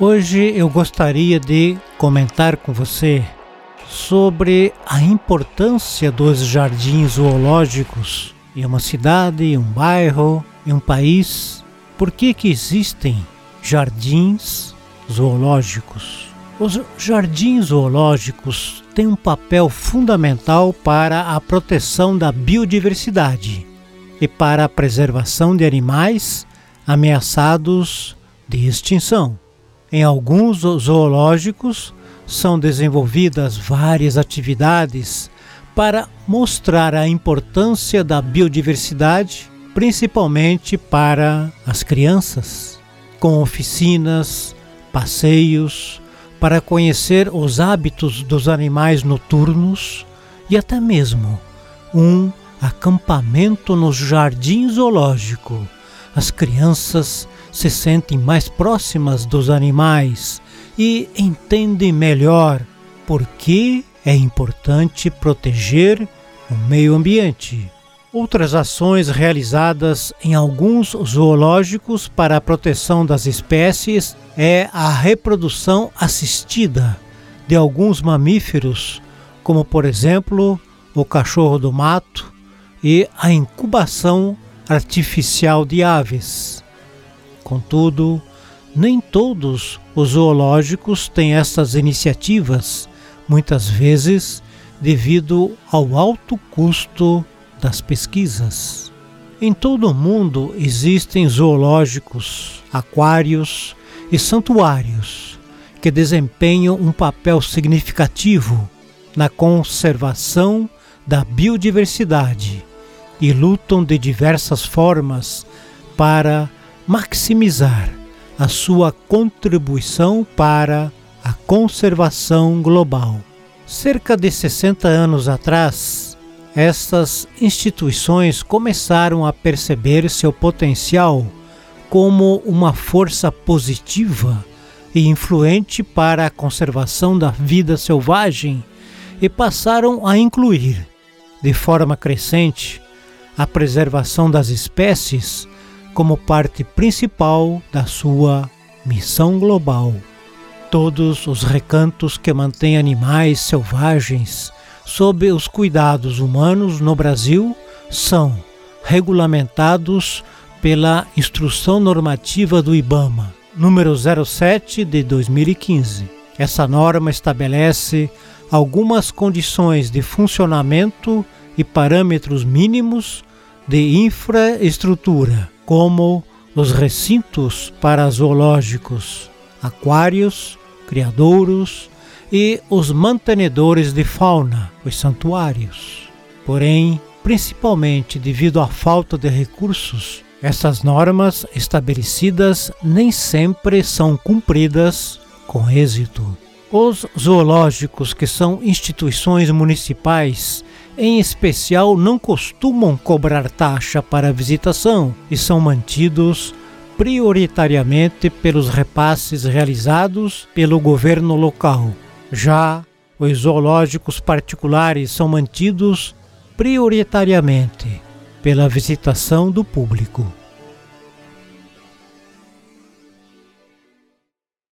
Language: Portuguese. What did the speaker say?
Hoje eu gostaria de comentar com você sobre a importância dos jardins zoológicos em uma cidade, em um bairro, em um país. Por que, que existem jardins zoológicos? Os jardins zoológicos têm um papel fundamental para a proteção da biodiversidade e para a preservação de animais ameaçados de extinção. Em alguns zoológicos são desenvolvidas várias atividades para mostrar a importância da biodiversidade, principalmente para as crianças, com oficinas, passeios, para conhecer os hábitos dos animais noturnos e até mesmo um acampamento no jardim zoológico. As crianças se sentem mais próximas dos animais e entendem melhor por que é importante proteger o meio ambiente. Outras ações realizadas em alguns zoológicos para a proteção das espécies é a reprodução assistida de alguns mamíferos, como por exemplo o cachorro do mato, e a incubação artificial de aves. Contudo, nem todos os zoológicos têm essas iniciativas, muitas vezes devido ao alto custo das pesquisas. Em todo o mundo existem zoológicos, aquários e santuários que desempenham um papel significativo na conservação da biodiversidade e lutam de diversas formas para maximizar a sua contribuição para a conservação global. Cerca de 60 anos atrás, essas instituições começaram a perceber seu potencial como uma força positiva e influente para a conservação da vida selvagem e passaram a incluir, de forma crescente, a preservação das espécies como parte principal da sua missão global. Todos os recantos que mantêm animais selvagens sob os cuidados humanos no Brasil são regulamentados pela Instrução Normativa do IBAMA, número 07 de 2015. Essa norma estabelece algumas condições de funcionamento e parâmetros mínimos de infraestrutura como os recintos para zoológicos, aquários, criadouros e os mantenedores de fauna, os santuários. Porém, principalmente devido à falta de recursos, essas normas estabelecidas nem sempre são cumpridas com êxito. Os zoológicos, que são instituições municipais em especial, não costumam cobrar taxa para visitação e são mantidos prioritariamente pelos repasses realizados pelo governo local. Já os zoológicos particulares são mantidos prioritariamente pela visitação do público.